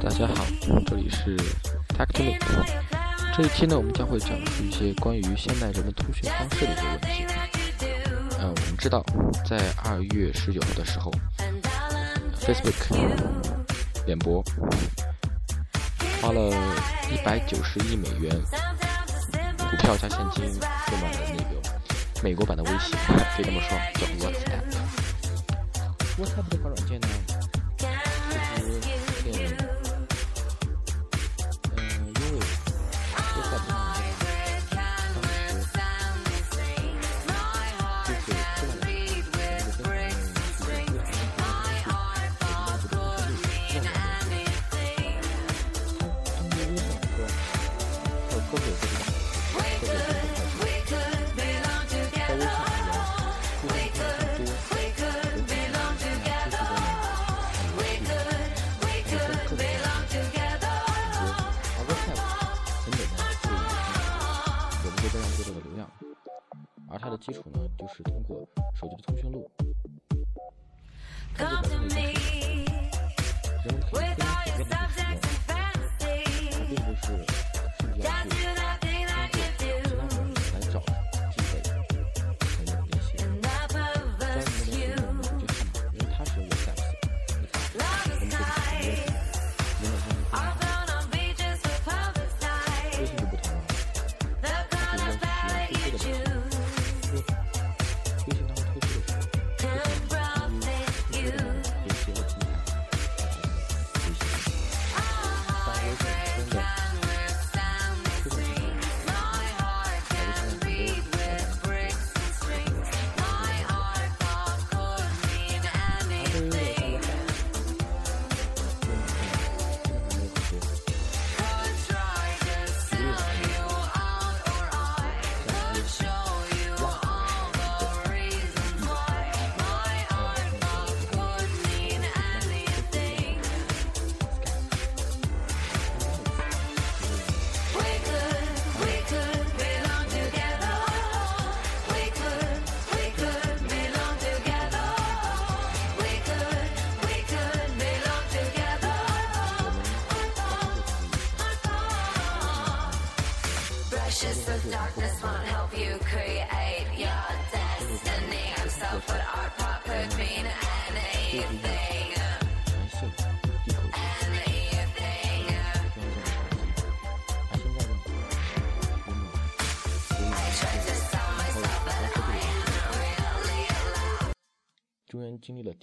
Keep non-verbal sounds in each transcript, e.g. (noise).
大家好，这里是 Tech to Me。这一期呢，我们将会讲述一些关于现代人们通讯方式的一些问题。呃，我们知道，在二月十九号的时候，Facebook 脸博花了一百九十亿美元股票加现金购买了那个美国版的微信，可以这么说，叫 WhatsApp。WhatsApp 这款软件呢？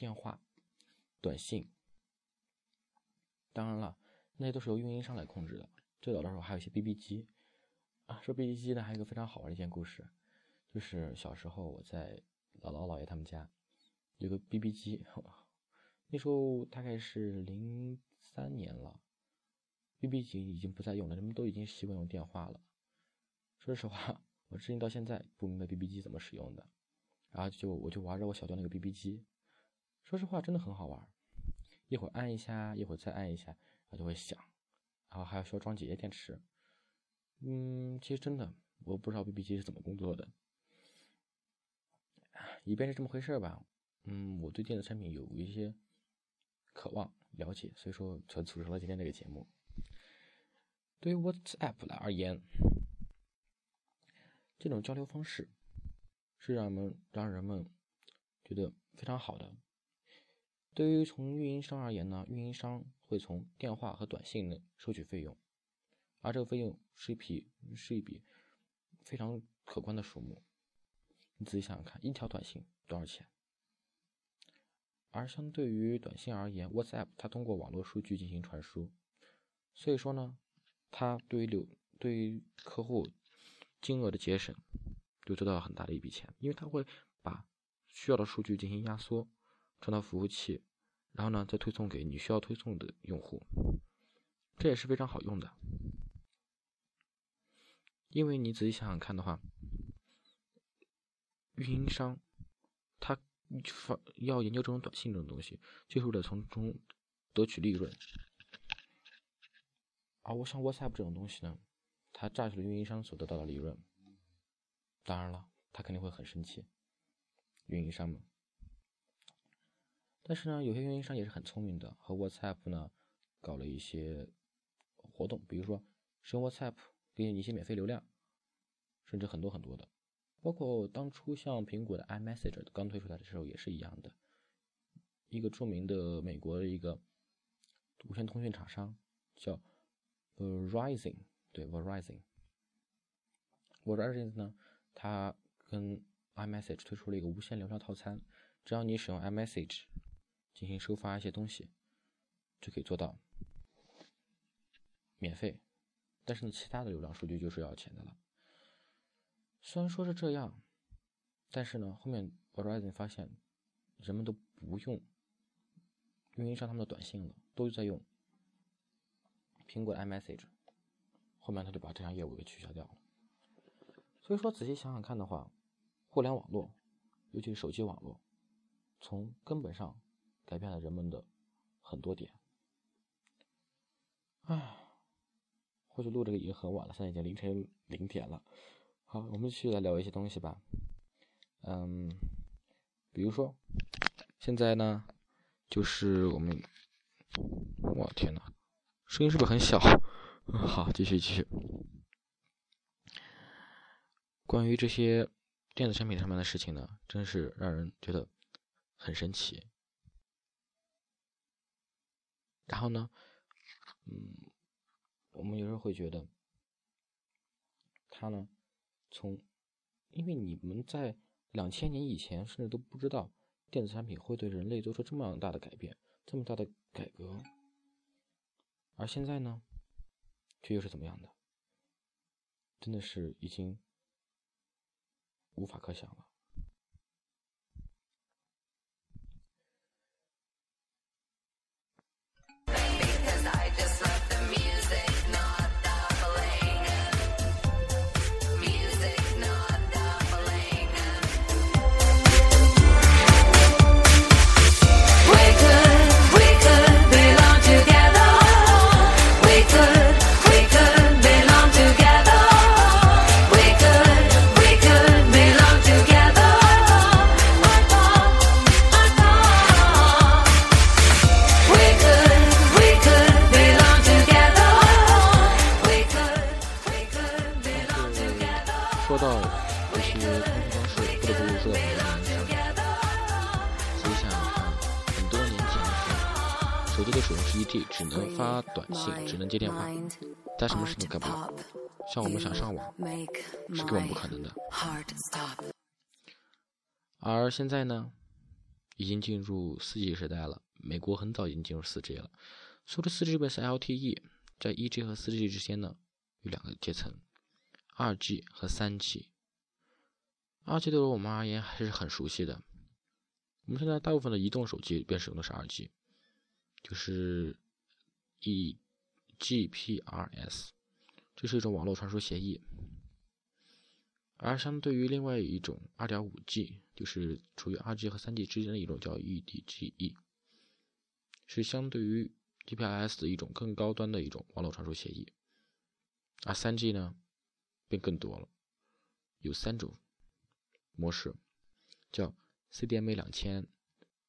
电话、短信，当然了，那些都是由运营商来控制的。最早的时候还有一些 BB 机啊，说 BB 机呢，还有一个非常好玩的一件故事，就是小时候我在姥姥姥爷他们家有个 BB 机，(laughs) 那时候大概是零三年了，BB 机已经不再用了，人们都已经习惯用电话了。说实话，我至今到现在不明白 BB 机怎么使用的。然后就我就玩着我小舅那个 BB 机，说实话真的很好玩，一会儿按一下，一会儿再按一下，它就会响，然后还要需要装几节电池。嗯，其实真的我不知道 BB 机是怎么工作的，一便是这么回事吧。嗯，我对电子产品有一些渴望了解，所以说才组成了今天这个节目。对于 WhatsApp 来而言，这种交流方式。是让人们让人们觉得非常好的。对于从运营商而言呢，运营商会从电话和短信内收取费用，而这个费用是一笔是一笔非常可观的数目。你仔细想想看，一条短信多少钱？而相对于短信而言，WhatsApp 它通过网络数据进行传输，所以说呢，它对于流对于客户金额的节省。就得到了很大的一笔钱，因为它会把需要的数据进行压缩，传到服务器，然后呢再推送给你需要推送的用户，这也是非常好用的。因为你仔细想想看的话，运营商他发要研究这种短信这种东西，就是为了从中得取利润。而我像 WhatsApp 这种东西呢，它榨取了运营商所得到的利润。当然了，他肯定会很生气，运营商们。但是呢，有些运营商也是很聪明的，和 WhatsApp 呢搞了一些活动，比如说使用 WhatsApp 给你一些免费流量，甚至很多很多的。包括当初像苹果的 iMessage 刚推出来的时候也是一样的。一个著名的美国的一个无线通讯厂商叫 Verizon，对 Verizon，Verizon 呢，它跟 iMessage 推出了一个无线流量套餐，只要你使用 iMessage 进行收发一些东西，就可以做到免费。但是呢，其他的流量数据就是要钱的了。虽然说是这样，但是呢，后面 Verizon 发现人们都不用。运营商他们的短信了，都在用苹果的 iMessage，后面他就把这项业务给取消掉了。所以说，仔细想想看的话，互联网络，尤其是手机网络，从根本上改变了人们的很多点。唉，或许录这个已经很晚了，现在已经凌晨零点了。好，我们继续来聊一些东西吧。嗯，比如说，现在呢。就是我们，我天呐，声音是不是很小？(laughs) 好，继续继续。关于这些电子产品上面的事情呢，真是让人觉得很神奇。然后呢，嗯，我们有时候会觉得，他呢，从，因为你们在两千年以前甚至都不知道。电子产品会对人类做出这么大的改变，这么大的改革，而现在呢，却又是怎么样的？真的是已经无法可想了。只能发短信，只能接电话，但什么事情干不了。像我们想上网，是根本不可能的。而现在呢，已经进入四 G 时代了。美国很早已经进入四 G 了。说的四 G 是 LTE，在一 G 和四 G 之间呢，有两个阶层：二 G 和三 G。二 G 对于我们而言还是很熟悉的。我们现在大部分的移动手机便使用的是二 G。就是 eGPRS，这是一种网络传输协议，而相对于另外一种 2.5G，就是处于 2G 和 3G 之间的一种叫 eDGE，是相对于 G P S 的一种更高端的一种网络传输协议，而 3G 呢，便更多了，有三种模式，叫 CDMA 2000、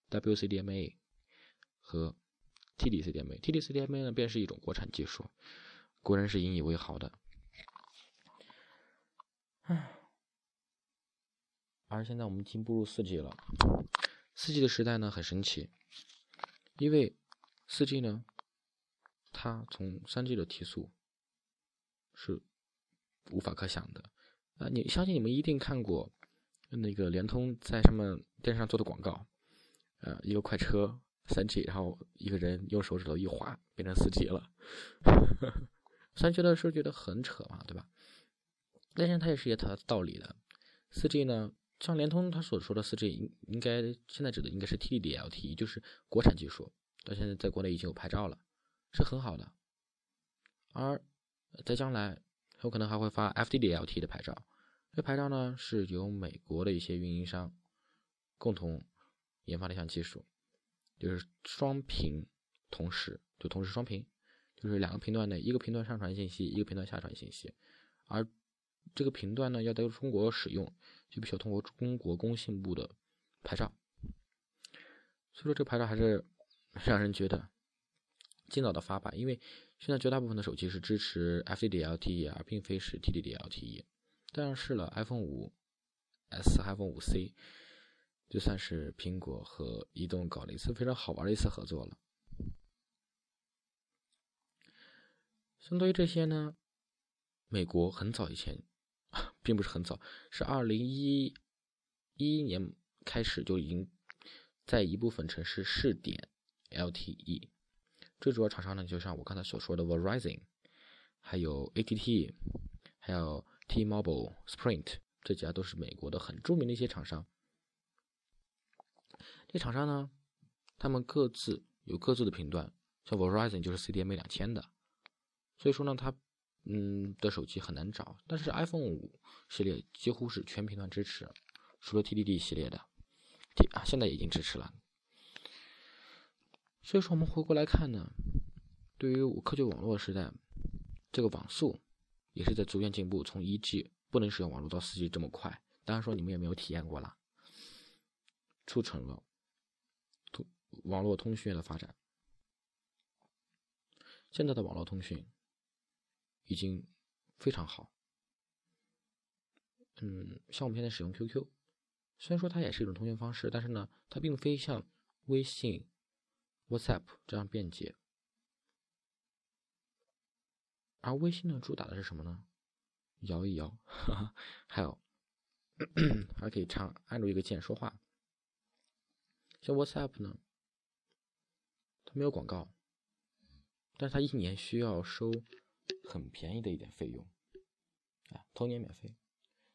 WCDMA 和 TD-CDMA，TD-CDMA 呢，便是一种国产技术，国人是引以为豪的。唉，而现在我们已经步入四 G 了，四 G 的时代呢很神奇，因为四 G 呢，它从三 G 的提速是无法可想的。啊，你相信你们一定看过那个联通在上面电视上做的广告，呃，一个快车。三 G，然后一个人用手指头一划，变成四 G 了。三 G 的时候觉得很扯嘛，对吧？但是它也是有它的道理的。四 G 呢，像联通它所说的四 G，应应该现在指的应该是 TD-LT，就是国产技术，到现在在国内已经有牌照了，是很好的。而在将来有可能还会发 FDDLT 的牌照，这牌照呢是由美国的一些运营商共同研发的一项技术。就是双频同时，就同时双频，就是两个频段内，一个频段上传信息，一个频段下传信息，而这个频段呢要在中国使用，就必须要通过中国工信部的牌照。所以说这个牌照还是 (laughs) 让人觉得尽早的发吧，因为现在绝大部分的手机是支持 FDD-LTE，而并非是 TDD-LTE。但是了，iPhone 五 S、iPhone 五 C 就算是苹果和移动搞了一次非常好玩的一次合作了。相对于这些呢，美国很早以前，并不是很早，是二零一一年开始就已经在一部分城市试点 LTE。最主要厂商呢，就像我刚才所说的 Verizon，还有 AT&T，还有。T-Mobile、Sprint 这几家都是美国的很著名的一些厂商。这厂商呢，他们各自有各自的频段，像 Verizon 就是 CDMA 两千的，所以说呢，它嗯的手机很难找。但是 iPhone 五系列几乎是全频段支持，除了 TDD 系列的，T 啊现在已经支持了。所以说我们回过来看呢，对于科技网络时代，这个网速。也是在逐渐进步，从一 G 不能使用网络到四 G 这么快。当然说你们也没有体验过了，促成了通网络通讯的发展。现在的网络通讯已经非常好。嗯，像我们现在使用 QQ，虽然说它也是一种通讯方式，但是呢，它并非像微信、WhatsApp 这样便捷。而微信呢，主打的是什么呢？摇一摇，(laughs) 还有 (clears throat) 还可以唱按住一个键说话。像 WhatsApp 呢，它没有广告，但是它一年需要收很便宜的一点费用，啊，头年免费。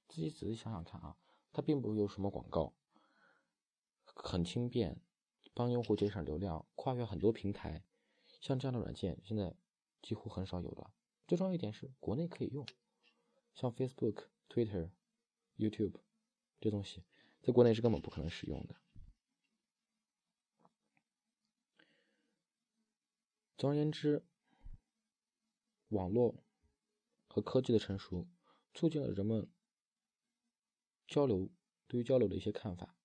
自己仔细想想看啊，它并不有什么广告，很轻便，帮用户节省流量，跨越很多平台。像这样的软件，现在几乎很少有了。最重要一点是，国内可以用，像 Facebook、Twitter、YouTube 这东西，在国内是根本不可能使用的。总而言之，网络和科技的成熟，促进了人们交流对于交流的一些看法，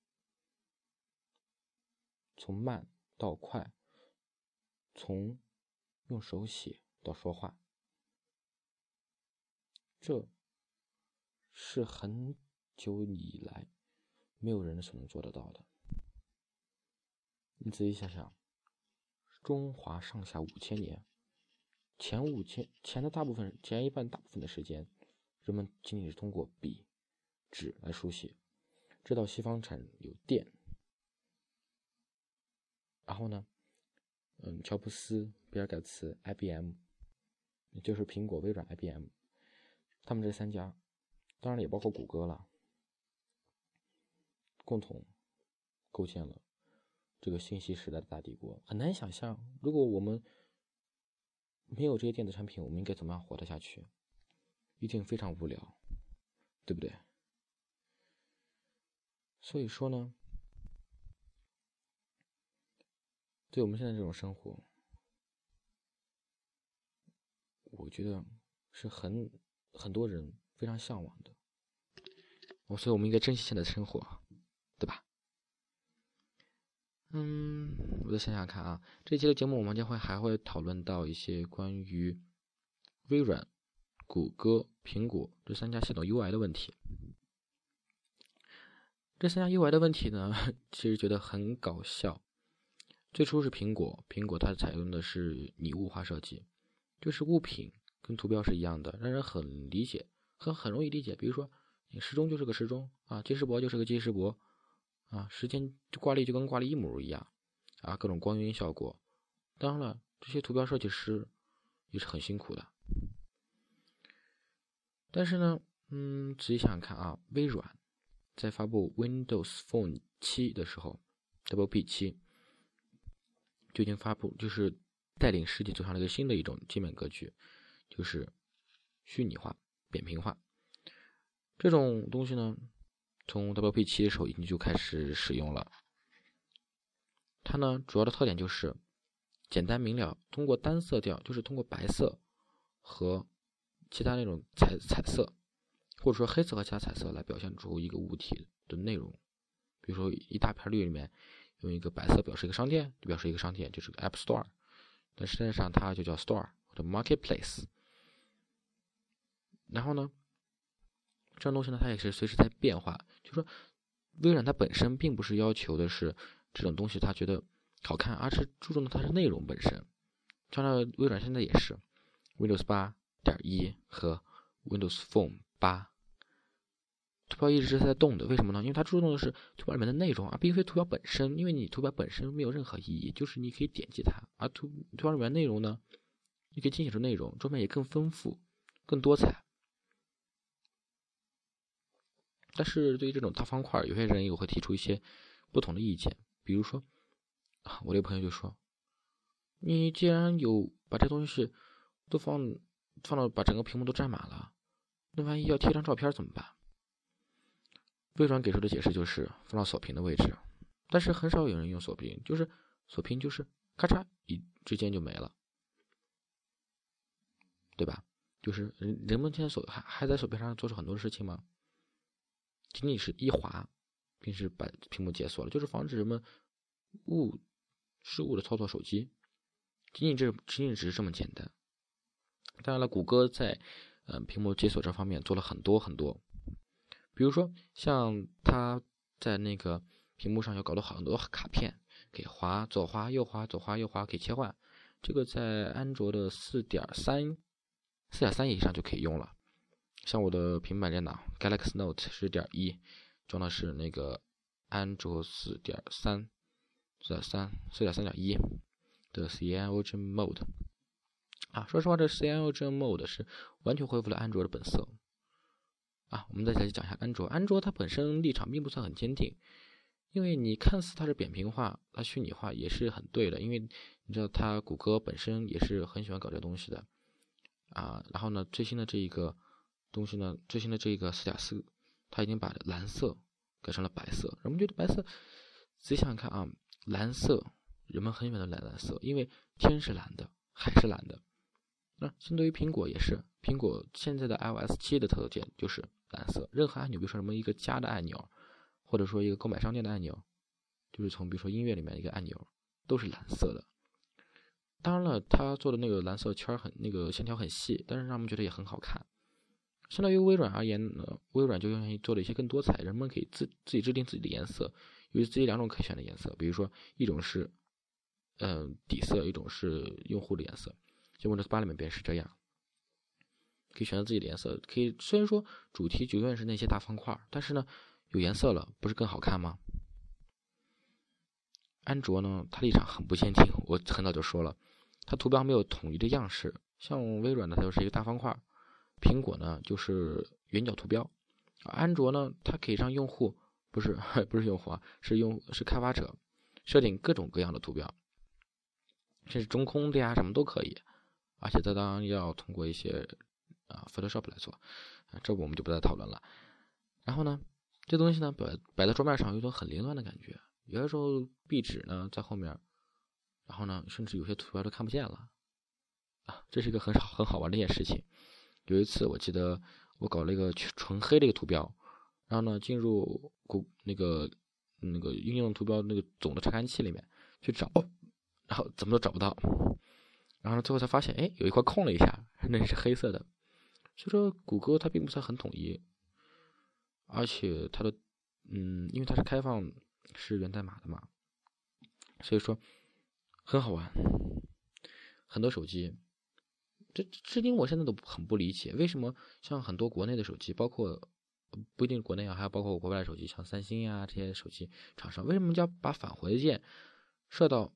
从慢到快，从用手写到说话。这是很久以来没有人所能做得到的。你仔细想想，中华上下五千年，前五千前的大部分前一半大部分的时间，人们仅仅是通过笔、纸来书写，直到西方产有电，然后呢，嗯，乔布斯、比尔盖茨、IBM，也就是苹果、微软、IBM。他们这三家，当然也包括谷歌了，共同构建了这个信息时代的大帝国。很难想象，如果我们没有这些电子产品，我们应该怎么样活得下去？一定非常无聊，对不对？所以说呢，对我们现在这种生活，我觉得是很。很多人非常向往的，我所以我们应该珍惜现在的生活，对吧？嗯，我再想想看啊，这期的节目我们将会还会讨论到一些关于微软、谷歌、苹果这三家系统 UI 的问题。这三家 UI 的问题呢，(laughs) 其实觉得很搞笑。最初是苹果，苹果它采用的是拟物化设计，就是物品。跟图标是一样的，让人很理解，很很容易理解。比如说，你时钟就是个时钟啊，计时簿就是个计时簿啊，时间挂历就跟挂历一模一样啊，各种光晕效果。当然了，这些图标设计师也是很辛苦的。但是呢，嗯，仔细想想看啊，微软在发布 Windows Phone 七的时候，WP 七就已经发布，就是带领世界走向了一个新的一种界面格局。就是虚拟化、扁平化这种东西呢，从 WP 七的时候已经就开始使用了。它呢主要的特点就是简单明了，通过单色调，就是通过白色和其他那种彩彩色，或者说黑色和其他彩色来表现出一个物体的内容。比如说一大片绿里面用一个白色表示一个商店，就表示一个商店，就是个 App Store，但实际上它就叫 Store 或者 Marketplace。然后呢，这种东西呢，它也是随时在变化。就说微软它本身并不是要求的是这种东西，它觉得好看，而是注重的它是内容本身。像那微软现在也是 Windows 八点一和 Windows Phone 八，图标一直是在动的。为什么呢？因为它注重的是图标里面的内容，而并非图标本身。因为你图标本身没有任何意义，就是你可以点击它，而图图标里面内容呢，你可以精选出内容，桌面也更丰富、更多彩。但是对于这种大方块，有些人也会提出一些不同的意见。比如说，啊，我这个朋友就说：“你既然有把这东西都放放到把整个屏幕都占满了，那万一要贴张照片怎么办？”微软给出的解释就是放到锁屏的位置，但是很少有人用锁屏，就是锁屏就是咔嚓一之间就没了，对吧？就是人人们现在锁还还在手屏上做出很多事情吗？仅仅是一滑，平时把屏幕解锁了，就是防止人们误失误的操作手机。仅仅这仅仅只是这么简单。当然了，谷歌在嗯屏幕解锁这方面做了很多很多，比如说像它在那个屏幕上要搞了很多卡片，可以滑左滑右滑左滑右滑可以切换。这个在安卓的四点三四点三以上就可以用了。像我的平板电脑 Galaxy Note 十点一装的是那个安卓四点三四点三四点三点一的 Cyanogen Mode 啊，说实话，这 Cyanogen Mode 是完全恢复了安卓的本色啊。我们再来讲一下安卓，安卓它本身立场并不算很坚定，因为你看似它是扁平化，它虚拟化也是很对的，因为你知道它谷歌本身也是很喜欢搞这东西的啊。然后呢，最新的这一个。东西呢？最新的这个四点四，它已经把蓝色改成了白色。人们觉得白色，仔细想想看啊，蓝色人们很喜欢的蓝蓝色，因为天是蓝的，海是蓝的。那相对于苹果也是，苹果现在的 iOS 七的特点就是蓝色，任何按钮，比如说什么一个加的按钮，或者说一个购买商店的按钮，就是从比如说音乐里面一个按钮，都是蓝色的。当然了，他做的那个蓝色圈很那个线条很细，但是让我们觉得也很好看。相对于微软而言呢，微软就愿意做了一些更多彩，人们可以自自己制定自己的颜色，有自己两种可选的颜色，比如说一种是，嗯底色，一种是用户的颜色，像 Windows 八里面便是这样，可以选择自己的颜色，可以虽然说主题永远是那些大方块，但是呢有颜色了，不是更好看吗？安卓呢，它立场很不坚定，我很早就说了，它图标没有统一的样式，像微软呢它就是一个大方块。苹果呢就是圆角图标，安卓呢它可以让用户不是 (laughs) 不是用户啊，是用是开发者设定各种各样的图标，甚至中空的呀什么都可以，而且它当然要通过一些啊 Photoshop 来做，这我们就不再讨论了。然后呢，这东西呢摆摆在桌面上有种很凌乱的感觉，有的时候壁纸呢在后面，然后呢甚至有些图标都看不见了，啊这是一个很好很好玩的一件事情。有一次，我记得我搞了一个纯黑的一个图标，然后呢，进入谷那个那个应用图标那个总的查看器里面去找，然后怎么都找不到，然后最后才发现，哎，有一块空了一下，那是黑色的。所以说，谷歌它并不算很统一，而且它的，嗯，因为它是开放是源代码的嘛，所以说很好玩，很多手机。这至今我现在都很不理解，为什么像很多国内的手机，包括不一定国内啊，还有包括国外的手机，像三星呀这些手机厂商，为什么要把返回键设到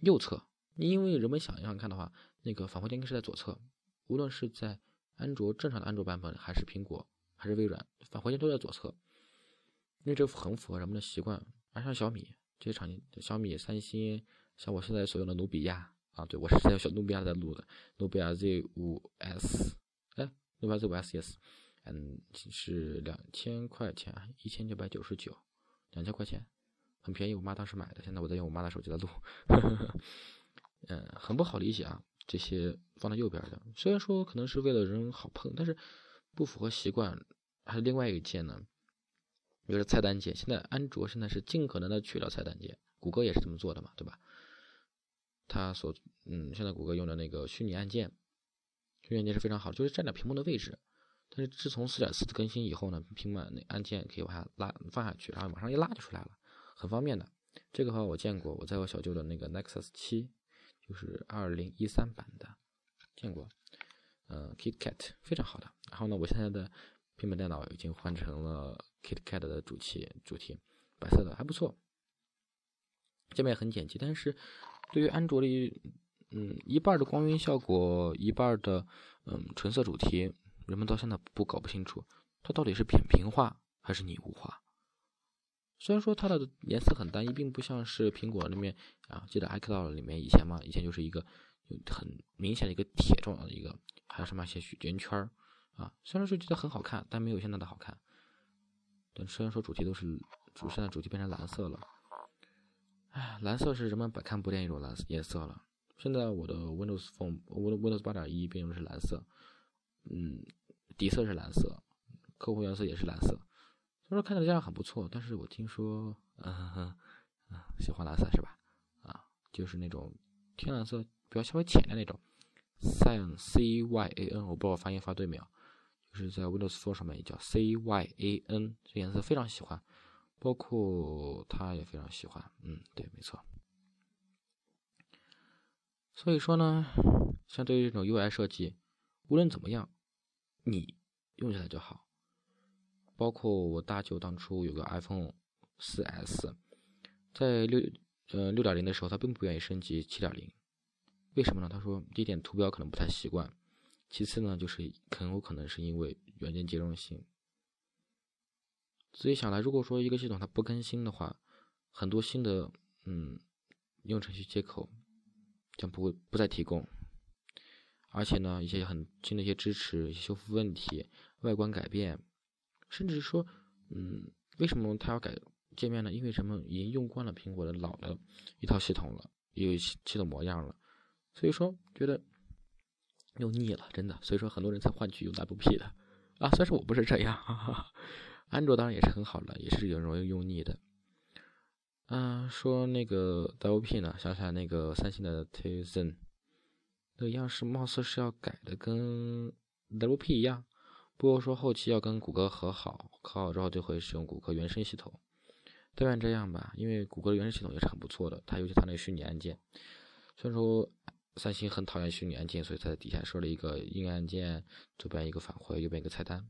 右侧？因为人们想想看的话，那个返回键应该是在左侧，无论是在安卓正常的安卓版本，还是苹果，还是微软，返回键都在左侧，因为这很符合人们的习惯。而像小米这些厂家，小米、三星，像我现在所用的努比亚。啊，对，我是在小努比亚在录的，努比亚 Z 五 S，哎，努比亚 Z 五 S yes，嗯，是两千块钱，一千九百九十九，两千块钱，很便宜。我妈当时买的，现在我在用我妈的手机在录。呵 (laughs) 呵嗯，很不好理解啊。这些放在右边的，虽然说可能是为了人好碰，但是不符合习惯。还有另外一个键呢，就是菜单键。现在安卓现在是尽可能的去掉菜单键，谷歌也是这么做的嘛，对吧？它所嗯，现在谷歌用的那个虚拟按键，虚拟按键是非常好，就是占了屏幕的位置。但是自从四点四的更新以后呢，平板那按键可以往下拉放下去，然后往上一拉就出来了，很方便的。这个话我见过，我在我小舅的那个 Nexus 七，就是二零一三版的，见过。呃，KitKat 非常好的。然后呢，我现在的平板电脑已经换成了 KitKat 的主题，主题白色的还不错，界面很简洁。但是对于安卓的，嗯，一半的光晕效果，一半的嗯纯色主题，人们到现在不搞不清楚，它到底是扁平化还是拟物化。虽然说它的颜色很单一，并不像是苹果里面啊，记得 iCloud 里面以前嘛，以前就是一个很明显的一个铁状的一个，还有什么一些圆圈啊。虽然说觉得很好看，但没有现在的好看。但虽然说主题都是主，现在主题变成蓝色了。哎，蓝色是人们百看不厌一种蓝色颜色了。现在我的 Windows Phone，Windows 八点一变成是蓝色，嗯，底色是蓝色，客户颜色也是蓝色。他说看起来这样很不错，但是我听说，嗯，喜欢蓝色是吧？啊，就是那种天蓝色，比较稍微浅的那种，cyan c y a n，我不知道我发音发对没有，就是在 Windows Phone 上面也叫 c y a n，这颜色非常喜欢，包括他也非常喜欢，嗯，对，没错。所以说呢，像对于这种 UI 设计，无论怎么样，你用起来就好。包括我大舅当初有个 iPhone 4S，在六呃六点零的时候，他并不愿意升级七点零，为什么呢？他说第一点图标可能不太习惯，其次呢就是很有可能是因为软件兼容性。仔细想来，如果说一个系统它不更新的话，很多新的嗯应用程序接口将不会不再提供，而且呢一些很新的一些支持修复问题、外观改变。甚至说，嗯，为什么它要改界面呢？因为什么？已经用惯了苹果的老的一套系统了，有系统模样了，所以说觉得用腻了，真的。所以说很多人才换取用 WP (laughs) 的啊。虽然说我不是这样，哈哈安卓当然也是很好的，也是有人容易用腻的。嗯，说那个 WP 呢，想起来那个三星的 Tizen，那个样式貌似是要改的跟 WP 一样。不过说后期要跟谷歌和好，和好之后就会使用谷歌原生系统。但愿这样吧，因为谷歌的原生系统也是很不错的。它尤其它那个虚拟按键，虽然说三星很讨厌虚拟按键，所以它在底下设了一个硬按键，左边一个返回，右边一个菜单。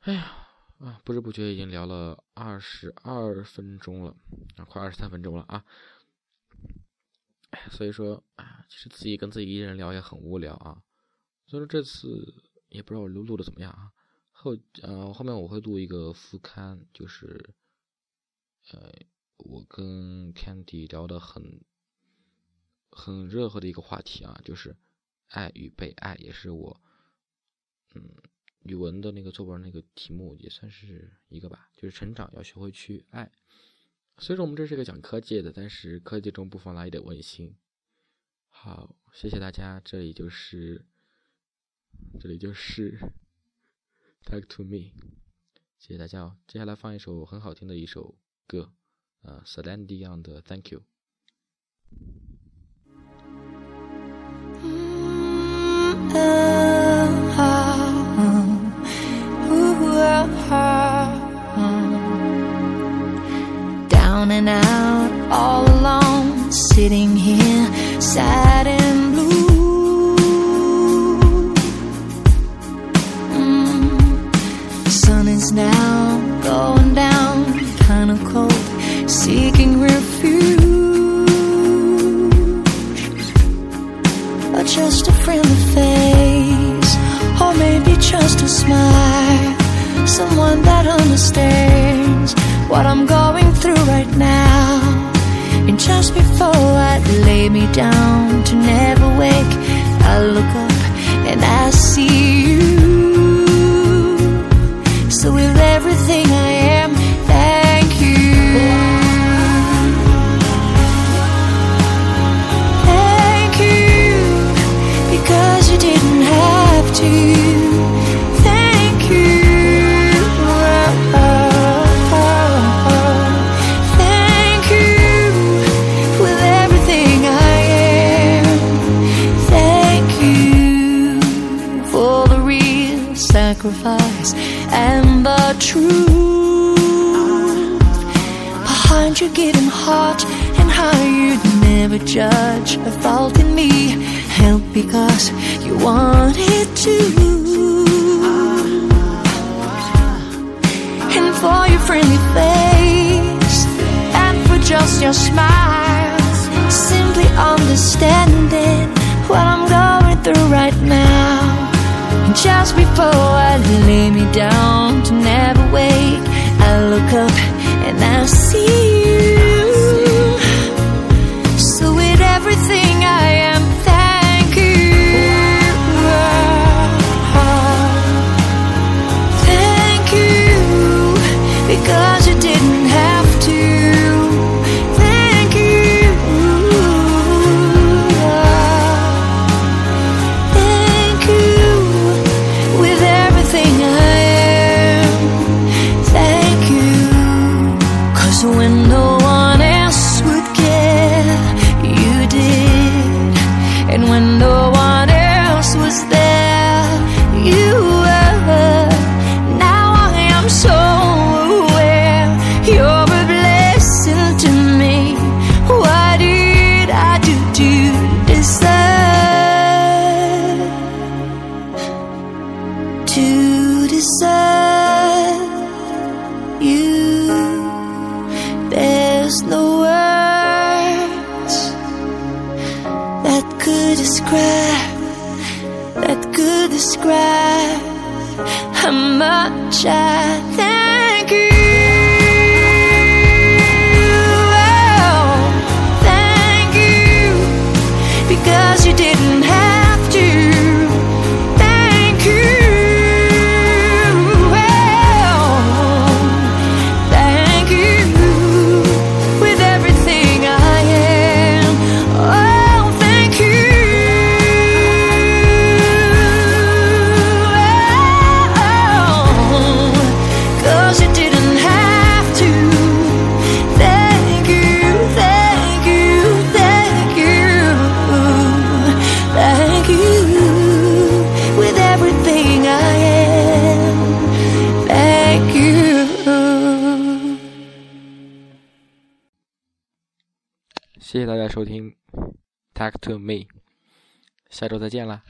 哎呀，啊，不知不觉已经聊了二十二分钟了，啊，快二十三分钟了啊。所以说啊，其实自己跟自己一个人聊也很无聊啊。所以说这次也不知道我录录的怎么样啊，后呃后面我会录一个副刊，就是呃我跟 Candy 聊的很很热和的一个话题啊，就是爱与被爱，也是我嗯语文的那个作文那个题目也算是一个吧，就是成长要学会去爱。虽说我们这是一个讲科技的，但是科技中不妨来一点温馨。好，谢谢大家，这里就是。这里就是 (laughs)《Talk to Me》，谢谢大家哦。接下来放一首很好听的一首歌，呃，Celine Dion 的《Thank You》。All alone, sitting here, sad and blue. Mm. The sun is now going down, kinda cold, seeking refuge. Or just a friendly face, or maybe just a smile. Someone that understands what I'm going through right now just before I lay me down to never wake, I look up and I see you. So with everything I am, thank you. Thank you because you didn't have to. find you getting hot and how you'd never judge a fault in me. Help because you wanted to. And for your friendly face and for just your smile, simply understanding what I'm going through right now. And just before I lay me down to never wake, I look up and I see. 下周再见啦。